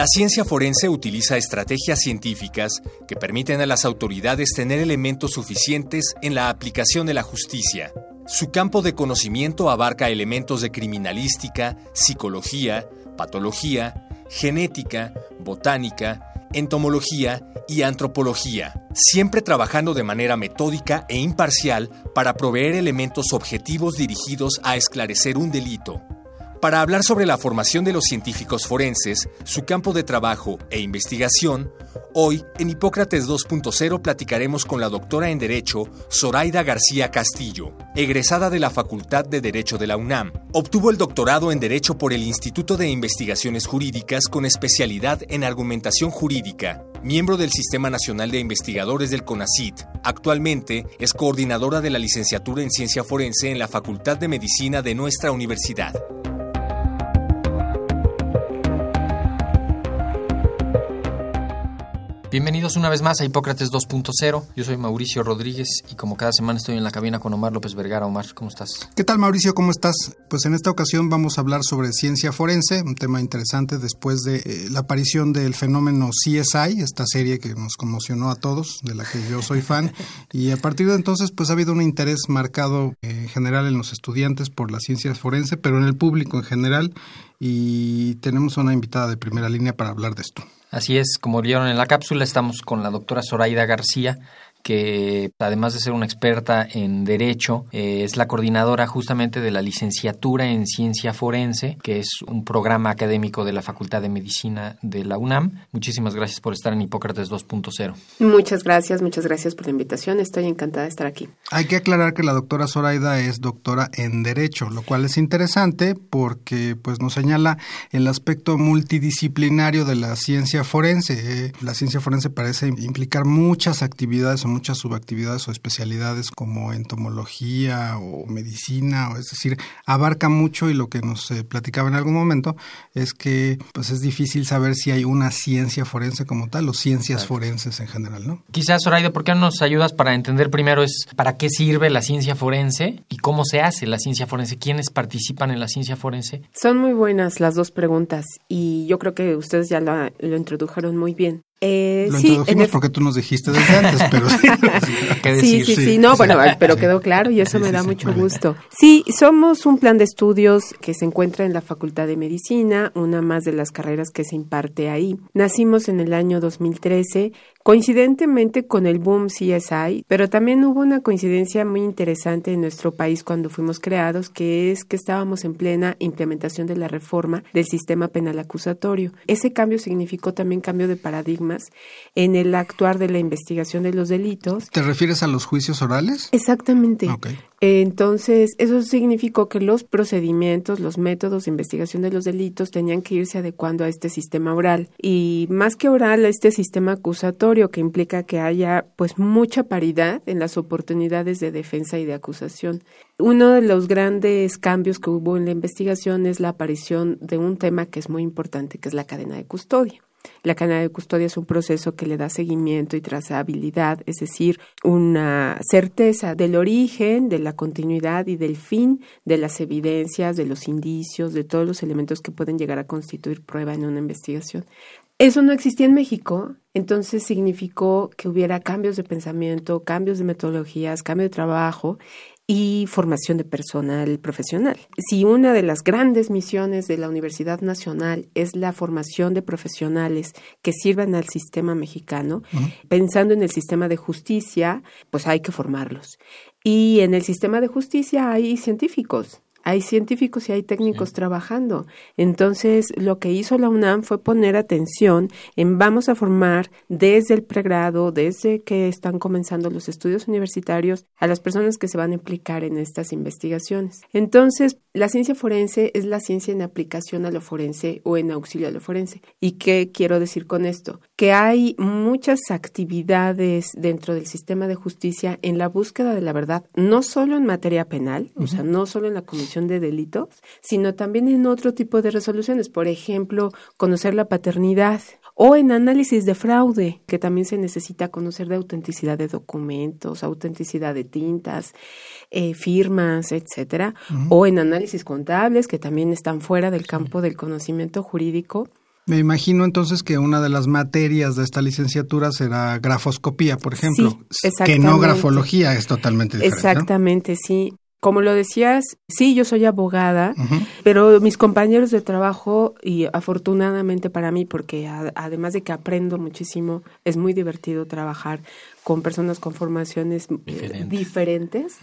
La ciencia forense utiliza estrategias científicas que permiten a las autoridades tener elementos suficientes en la aplicación de la justicia. Su campo de conocimiento abarca elementos de criminalística, psicología, patología, genética, botánica, entomología y antropología, siempre trabajando de manera metódica e imparcial para proveer elementos objetivos dirigidos a esclarecer un delito. Para hablar sobre la formación de los científicos forenses, su campo de trabajo e investigación, hoy en Hipócrates 2.0 platicaremos con la doctora en Derecho Zoraida García Castillo, egresada de la Facultad de Derecho de la UNAM. Obtuvo el doctorado en Derecho por el Instituto de Investigaciones Jurídicas con especialidad en argumentación jurídica. Miembro del Sistema Nacional de Investigadores del CONACIT, actualmente es coordinadora de la licenciatura en Ciencia Forense en la Facultad de Medicina de nuestra universidad. Bienvenidos una vez más a Hipócrates 2.0. Yo soy Mauricio Rodríguez y como cada semana estoy en la cabina con Omar López Vergara. Omar, ¿cómo estás? ¿Qué tal Mauricio? ¿Cómo estás? Pues en esta ocasión vamos a hablar sobre ciencia forense, un tema interesante después de eh, la aparición del fenómeno CSI, esta serie que nos conmocionó a todos, de la que yo soy fan, y a partir de entonces pues ha habido un interés marcado eh, en general en los estudiantes por la ciencia forense, pero en el público en general, y tenemos una invitada de primera línea para hablar de esto. Así es, como vieron en la cápsula, estamos con la doctora Zoraida García, que además de ser una experta en derecho, eh, es la coordinadora justamente de la licenciatura en ciencia forense, que es un programa académico de la Facultad de Medicina de la UNAM. Muchísimas gracias por estar en Hipócrates 2.0. Muchas gracias, muchas gracias por la invitación. Estoy encantada de estar aquí. Hay que aclarar que la doctora Zoraida es doctora en derecho, lo cual es interesante porque pues nos señala el aspecto multidisciplinario de la ciencia forense. Eh, la ciencia forense parece implicar muchas actividades muchas subactividades o especialidades como entomología o medicina, o es decir, abarca mucho y lo que nos eh, platicaba en algún momento es que pues es difícil saber si hay una ciencia forense como tal o ciencias forenses en general, ¿no? Quizás, Zoraida, ¿por qué no nos ayudas para entender primero es para qué sirve la ciencia forense y cómo se hace la ciencia forense? ¿Quiénes participan en la ciencia forense? Son muy buenas las dos preguntas y yo creo que ustedes ya lo, lo introdujeron muy bien. Eh, Lo introdujimos porque tú nos dijiste desde antes, pero sí, sí, sí, no, bueno, pero quedó claro y eso me da mucho gusto. Sí, somos un plan de estudios que se encuentra en la Facultad de Medicina, una más de las carreras que se imparte ahí. Nacimos en el año 2013 Coincidentemente con el boom CSI, pero también hubo una coincidencia muy interesante en nuestro país cuando fuimos creados, que es que estábamos en plena implementación de la reforma del sistema penal acusatorio. Ese cambio significó también cambio de paradigmas en el actuar de la investigación de los delitos. ¿Te refieres a los juicios orales? Exactamente. Entonces, eso significó que los procedimientos, los métodos de investigación de los delitos tenían que irse adecuando a este sistema oral. Y más que oral, a este sistema acusatorio que implica que haya pues mucha paridad en las oportunidades de defensa y de acusación. Uno de los grandes cambios que hubo en la investigación es la aparición de un tema que es muy importante, que es la cadena de custodia. La cadena de custodia es un proceso que le da seguimiento y trazabilidad, es decir, una certeza del origen, de la continuidad y del fin de las evidencias, de los indicios, de todos los elementos que pueden llegar a constituir prueba en una investigación. Eso no existía en México, entonces significó que hubiera cambios de pensamiento, cambios de metodologías, cambio de trabajo y formación de personal profesional. Si una de las grandes misiones de la Universidad Nacional es la formación de profesionales que sirvan al sistema mexicano, pensando en el sistema de justicia, pues hay que formarlos. Y en el sistema de justicia hay científicos, hay científicos y hay técnicos trabajando. Entonces, lo que hizo la UNAM fue poner atención en vamos a formar desde el pregrado, desde que están comenzando los estudios universitarios, a las personas que se van a implicar en estas investigaciones. Entonces, la ciencia forense es la ciencia en aplicación a lo forense o en auxilio a lo forense. ¿Y qué quiero decir con esto? Que hay muchas actividades dentro del sistema de justicia en la búsqueda de la verdad, no solo en materia penal, o sea, no solo en la comisión de delitos, sino también en otro tipo de resoluciones, por ejemplo, conocer la paternidad o en análisis de fraude, que también se necesita conocer de autenticidad de documentos, autenticidad de tintas, eh, firmas, etcétera, o en análisis contables, que también están fuera del campo del conocimiento jurídico. Me imagino entonces que una de las materias de esta licenciatura será grafoscopía, por ejemplo, que no grafología es totalmente diferente. Exactamente, sí. Como lo decías, sí, yo soy abogada, pero mis compañeros de trabajo, y afortunadamente para mí, porque además de que aprendo muchísimo, es muy divertido trabajar con personas con formaciones eh, diferentes,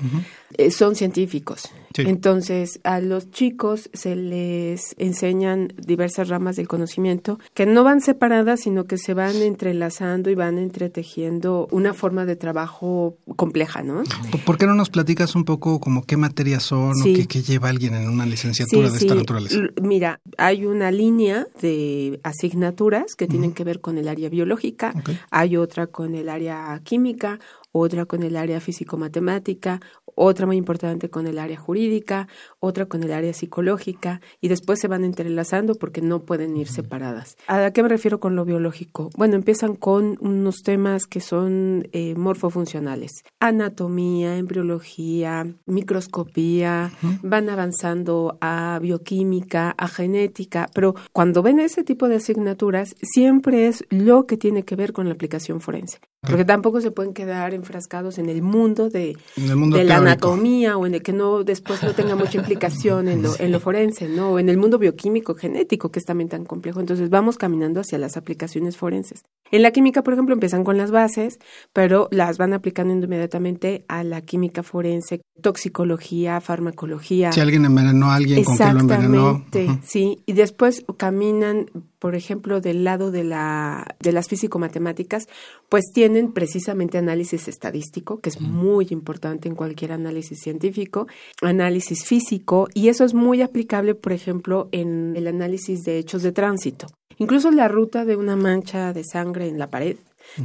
eh, son científicos. Entonces, a los chicos se les enseñan diversas ramas del conocimiento que no van separadas, sino que se van entrelazando y van entretejiendo una forma de trabajo compleja, ¿no? ¿Por qué no nos platicas un poco como qué materias son o qué, lleva alguien en una licenciatura de esta naturaleza? Mira, hay una línea de asignaturas que tienen que ver con el área biológica, hay otra con el área química, química otra con el área físico-matemática, otra muy importante con el área jurídica, otra con el área psicológica y después se van entrelazando porque no pueden ir separadas. ¿A qué me refiero con lo biológico? Bueno, empiezan con unos temas que son eh, morfofuncionales, anatomía, embriología, microscopía, van avanzando a bioquímica, a genética, pero cuando ven ese tipo de asignaturas siempre es lo que tiene que ver con la aplicación forense. Porque tampoco se pueden quedar enfrascados en el mundo de, la anatomía o en el que no después no tenga mucha implicación en lo, en lo forense, ¿no? O en el mundo bioquímico, genético, que es también tan complejo. Entonces vamos caminando hacia las aplicaciones forenses. En la química, por ejemplo, empiezan con las bases, pero las van aplicando inmediatamente a la química forense, toxicología, farmacología. Si alguien envenenó a alguien, ¿con qué lo envenenó? Exactamente, sí. Y después caminan por ejemplo, del lado de, la, de las físico-matemáticas, pues tienen precisamente análisis estadístico, que es muy importante en cualquier análisis científico, análisis físico, y eso es muy aplicable, por ejemplo, en el análisis de hechos de tránsito. Incluso la ruta de una mancha de sangre en la pared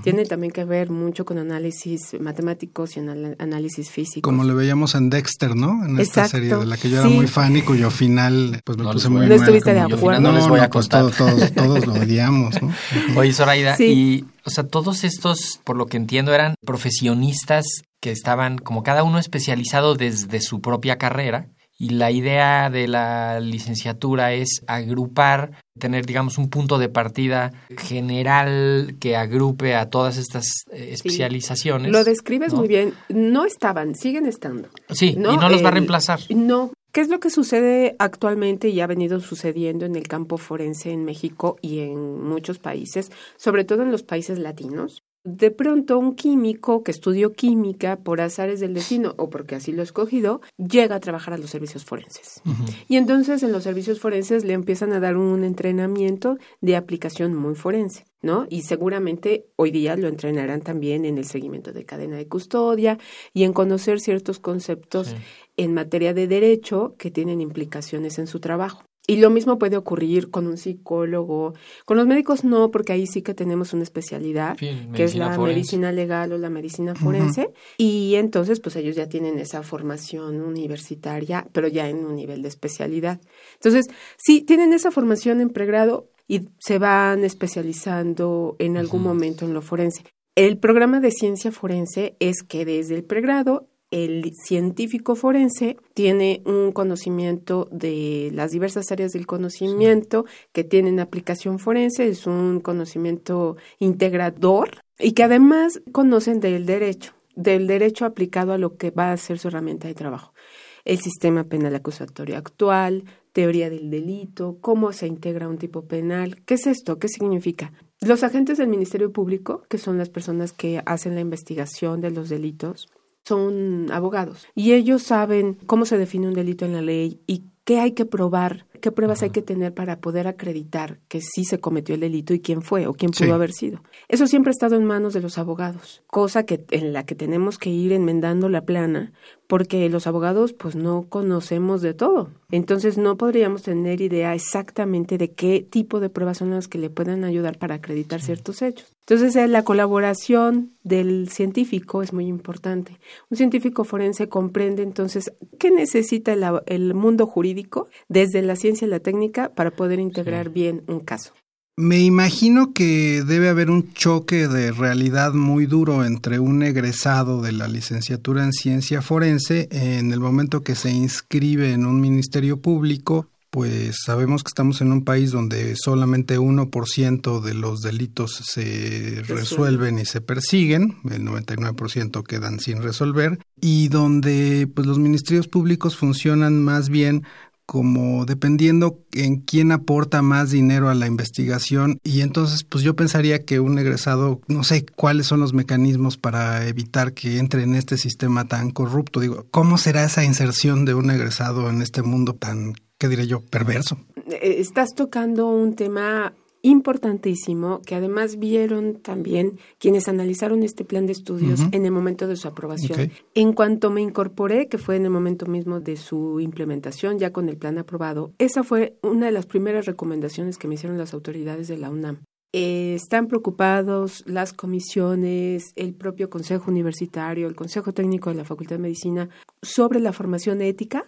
tiene también que ver mucho con análisis matemáticos y análisis físico. Como lo veíamos en Dexter, ¿no? En esta serie de la que yo era muy fan y cuyo final, pues me puse muy... No estuviste de acuerdo. No, les voy a pues todos, todos, lo odiamos, ¿no? Oye, Zoraida, y, o sea, todos estos, por lo que entiendo, eran profesionistas que estaban como cada uno especializado desde su propia carrera y la idea de la licenciatura es agrupar, tener, digamos, un punto de partida general que agrupe a todas estas eh, especializaciones. Lo describes muy bien. No estaban, siguen estando. Sí, y no los va a reemplazar. No, ¿Qué es lo que sucede actualmente y ha venido sucediendo en el campo forense en México y en muchos países, sobre todo en los países latinos? De pronto un químico que estudió química por azares del destino o porque así lo ha escogido, llega a trabajar a los servicios forenses. Y entonces en los servicios forenses le empiezan a dar un entrenamiento de aplicación muy forense. ¿no? Y seguramente hoy día lo entrenarán también en el seguimiento de cadena de custodia y en conocer ciertos conceptos en materia de derecho que tienen implicaciones en su trabajo. Y lo mismo puede ocurrir con un psicólogo. Con los médicos no, porque ahí sí que tenemos una especialidad, que es la medicina legal o la medicina forense. Y entonces, pues ellos ya tienen esa formación universitaria, pero ya en un nivel de especialidad. Entonces, sí, tienen esa formación en pregrado y se van especializando en algún momento en lo forense. El programa de ciencia forense es que desde el pregrado el científico forense tiene un conocimiento de las diversas áreas del conocimiento que tienen aplicación forense, es un conocimiento integrador y que además conocen del derecho, del derecho aplicado a lo que va a ser su herramienta de trabajo. El sistema penal acusatorio actual, teoría del delito, cómo se integra un tipo penal. ¿Qué es esto? ¿Qué significa? Los agentes del Ministerio Público, que son las personas que hacen la investigación de los delitos, son abogados. Y ellos saben cómo se define un delito en la ley y qué hay que probar, qué pruebas hay que tener para poder acreditar que sí se cometió el delito y quién fue o quién pudo haber sido. Eso siempre ha estado en manos de los abogados, cosa que en la que tenemos que ir enmendando la plana porque los abogados pues no conocemos de todo. Entonces no podríamos tener idea exactamente de qué tipo de pruebas son las que le pueden ayudar para acreditar ciertos hechos. Entonces eh, la colaboración del científico es muy importante. Un científico forense comprende entonces qué necesita el, mundo jurídico desde la ciencia y la técnica para poder integrar bien un caso. Me imagino que debe haber un choque de realidad muy duro entre un egresado de la licenciatura en ciencia forense en el momento que se inscribe en un ministerio público, pues sabemos que estamos en un país donde solamente 1% de los delitos se resuelven y se persiguen, el 99% quedan sin resolver, y donde pues los ministerios públicos funcionan más bien como dependiendo en quién aporta más dinero a la investigación. Y entonces pues yo pensaría que un egresado no sé cuáles son los mecanismos para evitar que entre en este sistema tan corrupto digo cómo será esa inserción de un egresado en este mundo tan qué diré yo perverso eh, estás tocando un tema importantísimo que además vieron también quienes analizaron este plan de estudios en el momento de su aprobación. En cuanto me incorporé, que fue en el momento mismo de su implementación, ya con el plan aprobado, esa fue una de las primeras recomendaciones que me hicieron las autoridades de la UNAM. Eh, están preocupados las comisiones, el propio Consejo Universitario, el Consejo Técnico de la Facultad de Medicina sobre la formación ética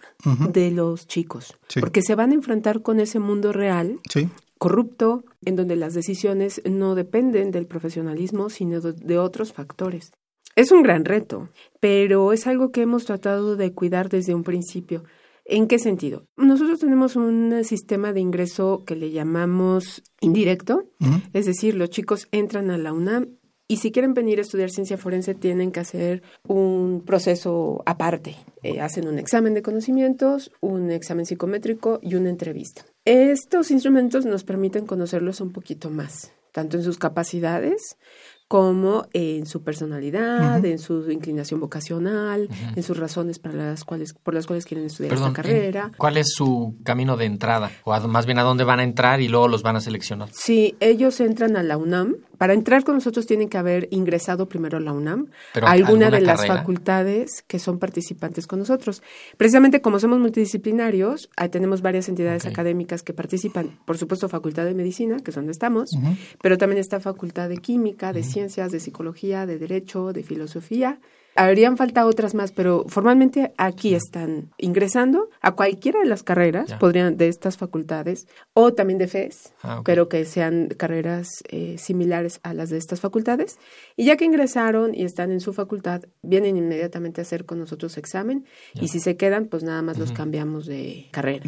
de los chicos, porque se van a enfrentar con ese mundo real sí corrupto, en donde las decisiones no dependen del profesionalismo, sino de otros factores. Es un gran reto, pero es algo que hemos tratado de cuidar desde un principio. ¿En qué sentido? Nosotros tenemos un sistema de ingreso que le llamamos indirecto, es decir, los chicos entran a la UNAM y si quieren venir a estudiar ciencia forense tienen que hacer un proceso aparte. Eh, hacen un examen de conocimientos, un examen psicométrico y una entrevista. Estos instrumentos nos permiten conocerlos un poquito más, tanto en sus capacidades como en su personalidad, en su inclinación vocacional, en sus razones para las cuales, por las cuales quieren estudiar esta carrera. ¿Cuál es su camino de entrada? O más bien a dónde van a entrar y luego los van a seleccionar. Sí, ellos entran a la UNAM. Para entrar con nosotros tienen que haber ingresado primero a la UNAM, a alguna, de las facultades que son participantes con nosotros. Precisamente como somos multidisciplinarios, ahí tenemos varias entidades académicas que participan. Por supuesto, Facultad de Medicina, que es donde estamos, pero también está Facultad de Química, de Ciencias, de Psicología, de Derecho, de Filosofía Habrían falta otras más, pero formalmente aquí están ingresando a cualquiera de las carreras, podrían de estas facultades, o también de FES, ah, pero que sean carreras eh, similares a las de estas facultades. Y ya que ingresaron y están en su facultad, vienen inmediatamente a hacer con nosotros examen, y si se quedan, pues nada más los cambiamos de carrera.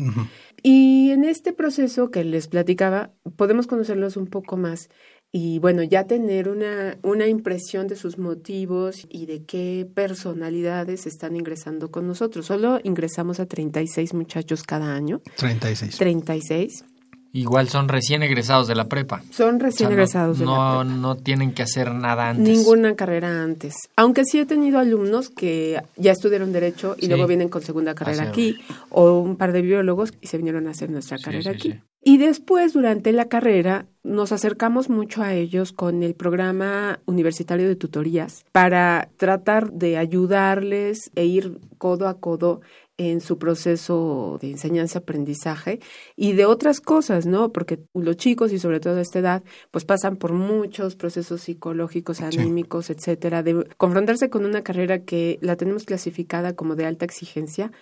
Y en este proceso que les platicaba, podemos conocerlos un poco más y bueno, ya tener una, una impresión de sus motivos y de qué personalidades están ingresando con nosotros. Solo ingresamos a 36 muchachos cada año. 36. 36. Igual son recién egresados de la prepa. Son recién egresados de la prepa. No tienen que hacer nada antes. Ninguna carrera antes. Aunque sí he tenido alumnos que ya estudiaron Derecho y luego vienen con segunda carrera aquí, o un par de biólogos y se vinieron a hacer nuestra carrera aquí. Y después, durante la carrera, nos acercamos mucho a ellos con el programa universitario de tutorías para tratar de ayudarles e ir codo a codo en su proceso de enseñanza-aprendizaje y de otras cosas, ¿no? Porque los chicos y sobre todo a esta edad, pues pasan por muchos procesos psicológicos, anímicos, etcétera, de confrontarse con una carrera que la tenemos clasificada como de alta exigencia.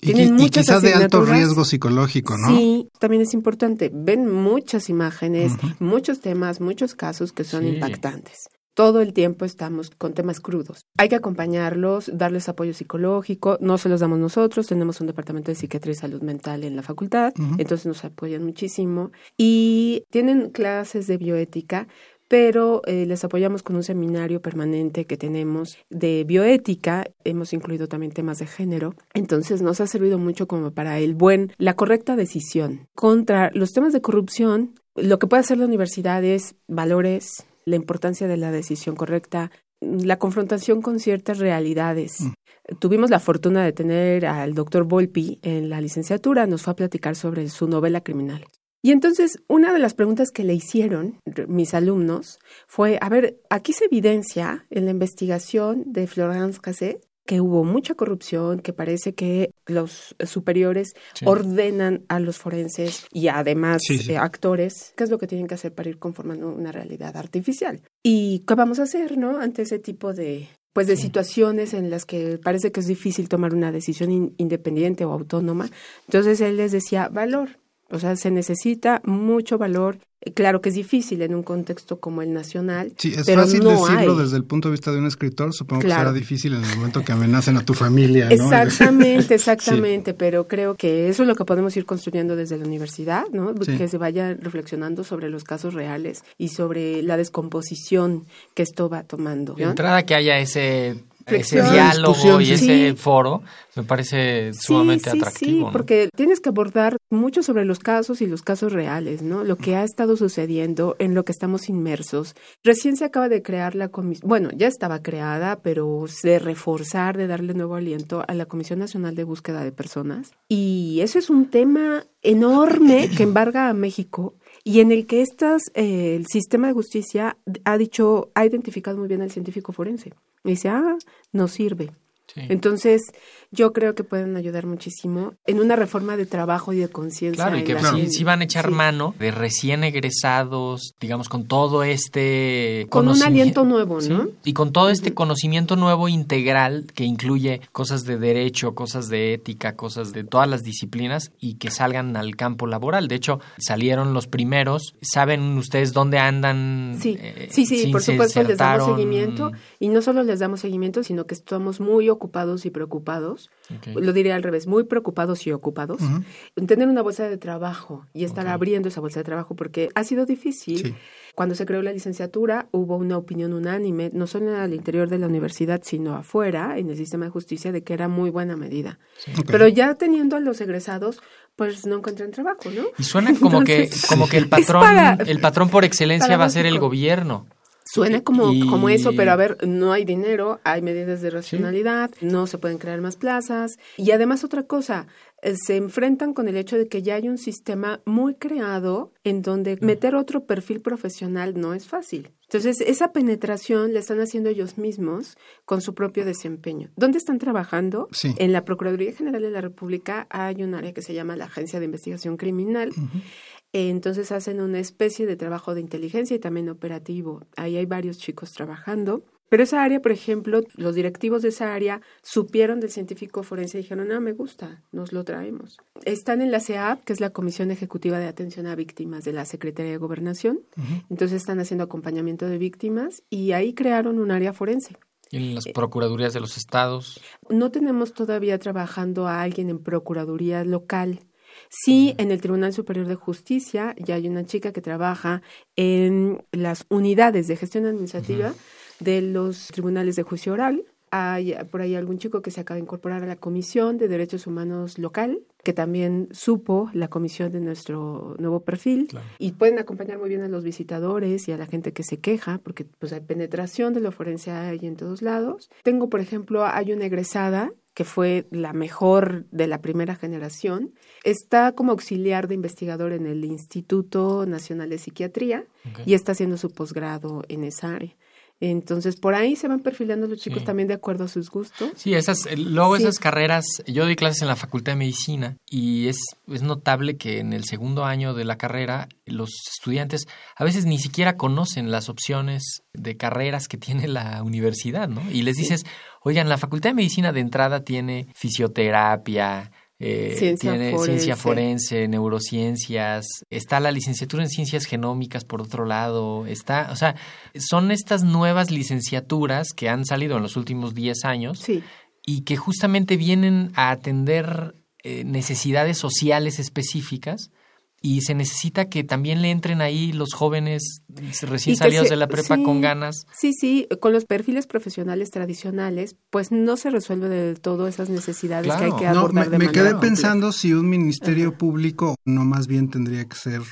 Tienen y, quizás de alto riesgo psicológico, ¿no? Sí, también es importante. Ven muchas imágenes, muchos temas, muchos casos que son impactantes. Todo el tiempo estamos con temas crudos. Hay que acompañarlos, darles apoyo psicológico, no se los damos nosotros, tenemos un departamento de psiquiatría y salud mental en la facultad, entonces nos apoyan muchísimo. Y tienen clases de bioética, pero eh, les apoyamos con un seminario permanente que tenemos de bioética, hemos incluido también temas de género, entonces nos ha servido mucho como para el buen, la correcta decisión. Contra los temas de corrupción, lo que puede hacer la universidad es valores, la importancia de la decisión correcta, la confrontación con ciertas realidades. Tuvimos la fortuna de tener al doctor Volpi en la licenciatura, nos fue a platicar sobre su novela criminal. Y entonces, una de las preguntas que le hicieron mis alumnos fue, a ver, aquí se evidencia en la investigación de Florence Cassé que hubo mucha corrupción, que parece que los superiores ordenan a los forenses y además eh, actores qué es lo que tienen que hacer para ir conformando una realidad artificial. ¿Y qué vamos a hacer, no? Ante ese tipo de pues de situaciones en las que parece que es difícil tomar una decisión independiente o autónoma. Entonces él les decía, valor, o sea, se necesita mucho valor. Claro que es difícil en un contexto como el nacional. Sí, es pero fácil no decirlo hay. desde el punto de vista de un escritor. Supongo que será difícil en el momento que amenacen a tu familia. ¿no? Exactamente, exactamente, pero creo que eso es lo que podemos ir construyendo desde la universidad, ¿no? Sí. Que se vaya reflexionando sobre los casos reales y sobre la descomposición que esto va tomando. De ¿no? entrada que haya ese, ese diálogo Discusión, y sí. ese Sí. foro, me parece sumamente sí, atractivo. Sí, ¿no? porque tienes que abordar mucho sobre los casos y los casos reales, ¿no? Lo que ha estado sucediendo, en lo que estamos inmersos. Recién se acaba de crear la comisión, bueno, ya estaba creada, pero de reforzar, de darle nuevo aliento a la Comisión Nacional de Búsqueda de Personas. Y eso es un tema enorme que embarga a México y en el que estas, eh, el sistema de justicia ha dicho, ha identificado muy bien al científico forense. Y dice, ah, no sirve. Sí. Entonces, yo creo que pueden ayudar muchísimo en una reforma de trabajo y de conciencia. Claro, y que la sí, van a echar Sí. mano de recién egresados, digamos, con todo este... Con un aliento nuevo, ¿no? Y con todo este conocimiento nuevo integral que incluye cosas de derecho, cosas de ética, cosas de todas las disciplinas y que salgan al campo laboral. De hecho, salieron los primeros. ¿Saben ustedes dónde andan? Sí, Eh, sí, sí, por supuesto les damos seguimiento y no solo les damos seguimiento, sino que estamos muy ocupados y preocupados, lo diría al revés, muy preocupados y ocupados, en tener una bolsa de trabajo y estar abriendo esa bolsa de trabajo porque ha sido difícil. Sí. Cuando se creó la licenciatura hubo una opinión unánime, no solo al interior de la universidad, sino afuera, en el sistema de justicia, de que era muy buena medida. Pero ya teniendo a los egresados, pues no encuentran trabajo, ¿no? Y suena como que como que el patrón para- el patrón por excelencia va a ser el gobierno. Suena como, Y- como eso, pero a ver, no hay dinero, hay medidas de racionalidad, no se pueden crear más plazas. Y además otra cosa, eh, se enfrentan con el hecho de que ya hay un sistema muy creado en donde meter otro perfil profesional no es fácil. Entonces, esa penetración la están haciendo ellos mismos con su propio desempeño. ¿Dónde están trabajando? Sí. En la Procuraduría General de la República hay un área que se llama la Agencia de Investigación Criminal. Entonces hacen una especie de trabajo de inteligencia y también operativo. Ahí hay varios chicos trabajando. Pero esa área, por ejemplo, los directivos de esa área supieron del científico forense y dijeron, no, me gusta, nos lo traemos. Están en la CEAP, que es la Comisión Ejecutiva de Atención a Víctimas de la Secretaría de Gobernación. Entonces están haciendo acompañamiento de víctimas y ahí crearon un área forense. Y en las procuradurías de los estados. No tenemos todavía trabajando a alguien en Procuraduría local. Sí, en el Tribunal Superior de Justicia ya hay una chica que trabaja en las unidades de gestión administrativa de los tribunales de juicio oral. Hay por ahí algún chico que se acaba de incorporar a la Comisión de Derechos Humanos local, que también supo la comisión de nuestro nuevo perfil. Y pueden acompañar muy bien a los visitadores y a la gente que se queja, porque pues hay penetración de lo forense hay en todos lados. Tengo, por ejemplo, hay una egresada que fue la mejor de la primera generación. Está como auxiliar de investigador en el Instituto Nacional de Psiquiatría y está haciendo su posgrado en esa área. Entonces, por ahí se van perfilando los chicos Sí. también de acuerdo a sus gustos. Sí, esas, eh, luego Sí. esas carreras, yo doy clases en la Facultad de Medicina y es, es notable que en el segundo año de la carrera los estudiantes a veces ni siquiera conocen las opciones de carreras que tiene la universidad, ¿no? Y les dices, oigan, la Facultad de Medicina de entrada tiene fisioterapia, eh, Ciencia tiene forense. ciencia forense, neurociencias, está la licenciatura en ciencias genómicas por otro lado, está, o sea, son estas nuevas licenciaturas que han salido en los últimos 10 años Sí. y que justamente vienen a atender eh, necesidades sociales específicas y se necesita que también le entren ahí los jóvenes recién salidos se- de la prepa sí. con ganas. Sí, sí, con los perfiles profesionales tradicionales, pues no se resuelve del todo esas necesidades que hay que No, abordar me, de me manera quedé pensando si un ministerio público no más bien tendría que ser,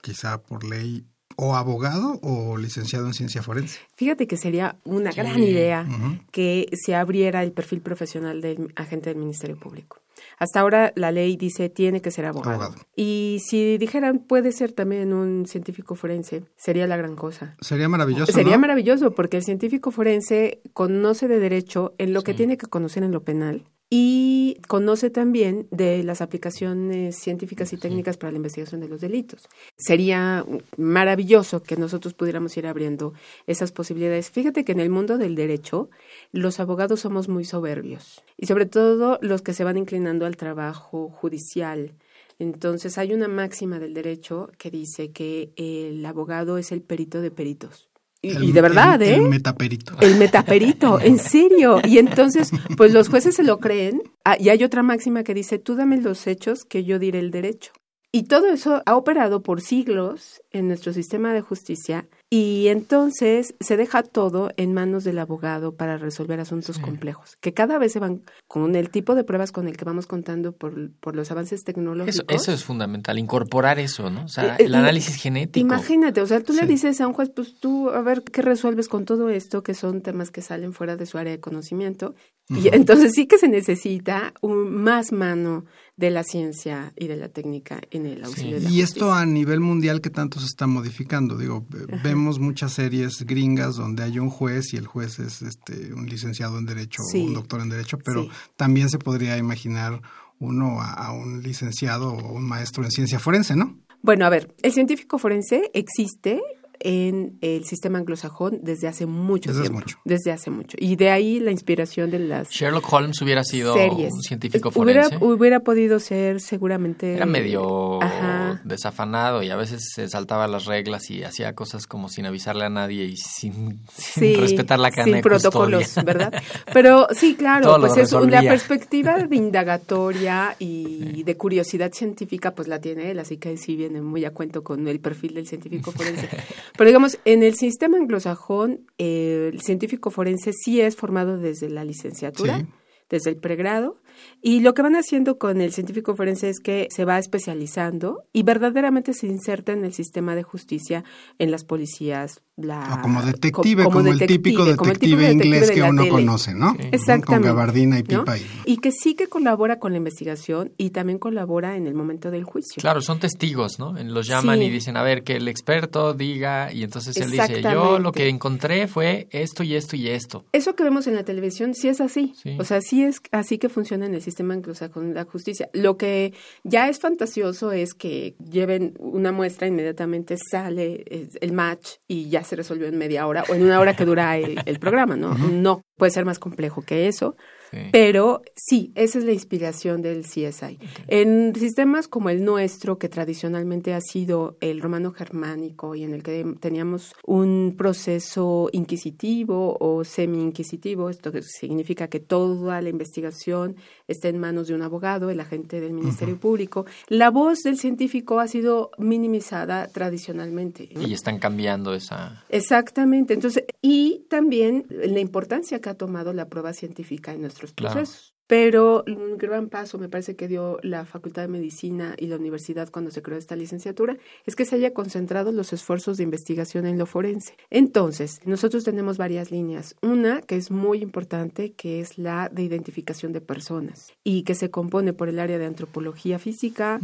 quizá por ley, o abogado o licenciado en ciencia forense. Fíjate que sería una gran idea que se abriera el perfil profesional del agente del Ministerio Público. Hasta ahora la ley dice tiene que ser abogado. Abogado. Y si dijeran puede ser también un científico forense, sería la gran cosa. Sería maravilloso. Sería ¿no? maravilloso porque el científico forense conoce de derecho en lo que tiene que conocer en lo penal y conoce también de las aplicaciones científicas y técnicas para la investigación de los delitos. Sería maravilloso que nosotros pudiéramos ir abriendo esas posibilidades. Fíjate que en el mundo del derecho los abogados somos muy soberbios y sobre todo los que se van inclinando al trabajo judicial. Entonces hay una máxima del derecho que dice que el abogado es el perito de peritos. Y, El- y de verdad, el- ¿eh? El metaperito. El metaperito, en serio. Y entonces, pues los jueces se lo creen. Ah, y hay otra máxima que dice, tú dame los hechos que yo diré el derecho. Y todo eso ha operado por siglos en nuestro sistema de justicia y entonces se deja todo en manos del abogado para resolver asuntos complejos, que cada vez se van con el tipo de pruebas con el que vamos contando por, por los avances tecnológicos. Eso, eso es fundamental, incorporar eso, ¿no? O sea, Eh, eh, el análisis genético. Imagínate, o sea, tú le Sí. dices a un juez, pues tú, a ver, ¿qué resuelves con todo esto? Que son temas que salen fuera de su área de conocimiento. Y entonces sí que se necesita un, más mano de la ciencia y de la técnica en el auxilio de la Y esto a nivel mundial que tanto se está modificando. Digo, ve- vemos muchas series gringas donde hay un juez y el juez es este un licenciado en derecho Sí. o un doctor en derecho, pero Sí. también se podría imaginar uno a, a un licenciado o un maestro en ciencia forense, ¿no? Bueno, a ver, el científico forense existe en el sistema anglosajón desde hace mucho Desde hace tiempo. mucho. Desde hace mucho. Y de ahí la inspiración de las Sherlock Holmes hubiera sido series. un científico hubiera, forense. hubiera podido ser seguramente... Era medio Ajá. desafanado y a veces se saltaba las reglas y hacía cosas como sin avisarle a nadie y sin, respetar la cadena sin de protocolos, custodia. ¿verdad? Pero sí, claro, Todo lo pues es una perspectiva de indagatoria y de curiosidad científica, pues la tiene él, así que sí viene muy a cuento con el perfil del científico forense. Pero digamos, en el sistema anglosajón, eh, el científico forense sí es formado desde la licenciatura. Sí. desde el pregrado, y lo que van haciendo con el científico forense es que se va especializando y verdaderamente se inserta en el sistema de justicia, en las policías, la... O como detective, co- como, el típico detective, como el detective, inglés detective que de la uno tele. conoce, ¿no? Sí. Exactamente. Con gabardina y ¿no? pipa. y- Y que sí que colabora con la investigación y también colabora en el momento del juicio. Claro, son testigos, ¿no? Los llaman Sí. y dicen, a ver, que el experto diga, y entonces él dice, yo lo que encontré fue esto y esto y esto. Eso que vemos en la televisión sí es así. Sí. O sea, sí es así que funciona en el sistema anglosajón la justicia. Lo que ya es fantasioso es que lleven una muestra, inmediatamente sale el match y ya se resolvió en media hora o en una hora que dura el, el programa, ¿no? No, puede ser más complejo que eso. Pero sí, esa es la inspiración del CSI. En sistemas como el nuestro, que tradicionalmente ha sido el romano germánico y en el que teníamos un proceso inquisitivo o semi-inquisitivo, esto significa que toda la investigación está en manos de un abogado, el agente del Ministerio Público, la voz del científico ha sido minimizada tradicionalmente. ¿no? Y están cambiando esa... Exactamente. Entonces, y también la importancia que ha tomado la prueba científica en nuestros Procesos. Pero un gran paso me parece que dio la Facultad de Medicina y la universidad cuando se creó esta licenciatura es que se haya concentrado los esfuerzos de investigación en lo forense. Entonces, nosotros tenemos varias líneas. Una que es muy importante, que es la de identificación de personas y que se compone por el área de antropología física,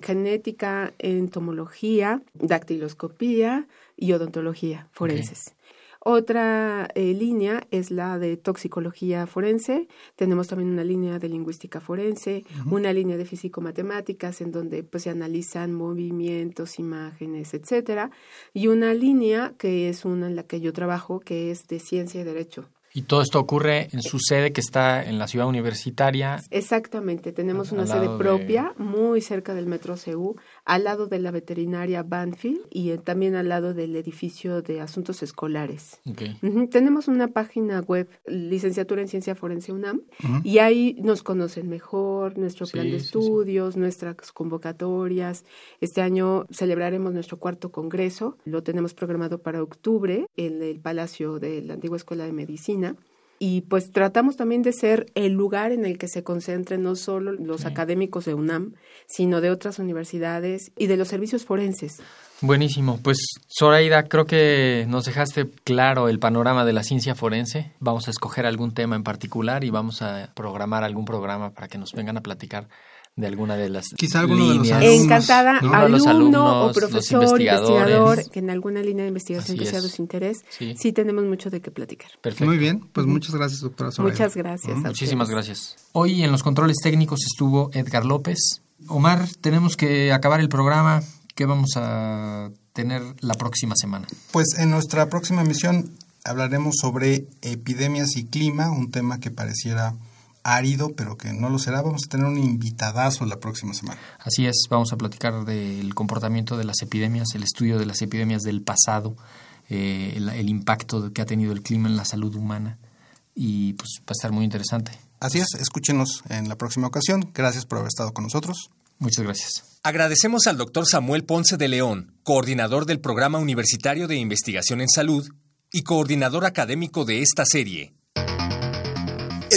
genética, entomología, dactiloscopía y odontología forenses. Otra eh, línea es la de toxicología forense. Tenemos también una línea de lingüística forense, una línea de físico-matemáticas en donde pues, se analizan movimientos, imágenes, etcétera, y una línea que es una en la que yo trabajo que es de ciencia y derecho. Y todo esto ocurre en su sede que está en la ciudad universitaria. Exactamente, tenemos una sede de- propia muy cerca del Metro CU, al lado de la veterinaria Banfield y eh, también al lado del edificio de asuntos escolares. Tenemos una página web, licenciatura en ciencia forense UNAM, y ahí nos conocen mejor, nuestro plan de sí, sí. estudios, nuestras convocatorias. Este año celebraremos nuestro cuarto congreso, lo tenemos programado para octubre en el Palacio de la Antigua Escuela de Medicina. Y pues tratamos también de ser el lugar en el que se concentren no solo los académicos de UNAM, sino de otras universidades y de los servicios forenses. Buenísimo. Pues Zoraida, creo que nos dejaste claro el panorama de la ciencia forense. Vamos a escoger algún tema en particular y vamos a programar algún programa para que nos vengan a platicar de alguna de las Quizá alguno de los líneas. alumnos, Encantada, ¿no? alumno Los alumnos, o profesor, investigador, que en alguna línea de investigación Así que sea de su interés, Sí. sí. tenemos mucho de qué platicar. Perfecto. Muy bien, pues muchas gracias, doctora Zoraida. Muchas gracias. Muchísimas ustedes. gracias. Hoy en los controles técnicos estuvo Edgar López. Omar, tenemos que acabar el programa. ¿Qué vamos a tener la próxima semana? Pues en nuestra próxima emisión hablaremos sobre epidemias y clima, un tema que pareciera árido, pero que no lo será. Vamos a tener un invitadazo la próxima semana. Así es, vamos a platicar del comportamiento de las epidemias, el estudio de las epidemias del pasado, eh, el, el impacto que ha tenido el clima en la salud humana y pues va a estar muy interesante. Así es, escúchenos en la próxima ocasión. Gracias por haber estado con nosotros. Muchas gracias. Agradecemos al doctor Samuel Ponce de León, coordinador del Programa Universitario de Investigación en Salud y coordinador académico de esta serie.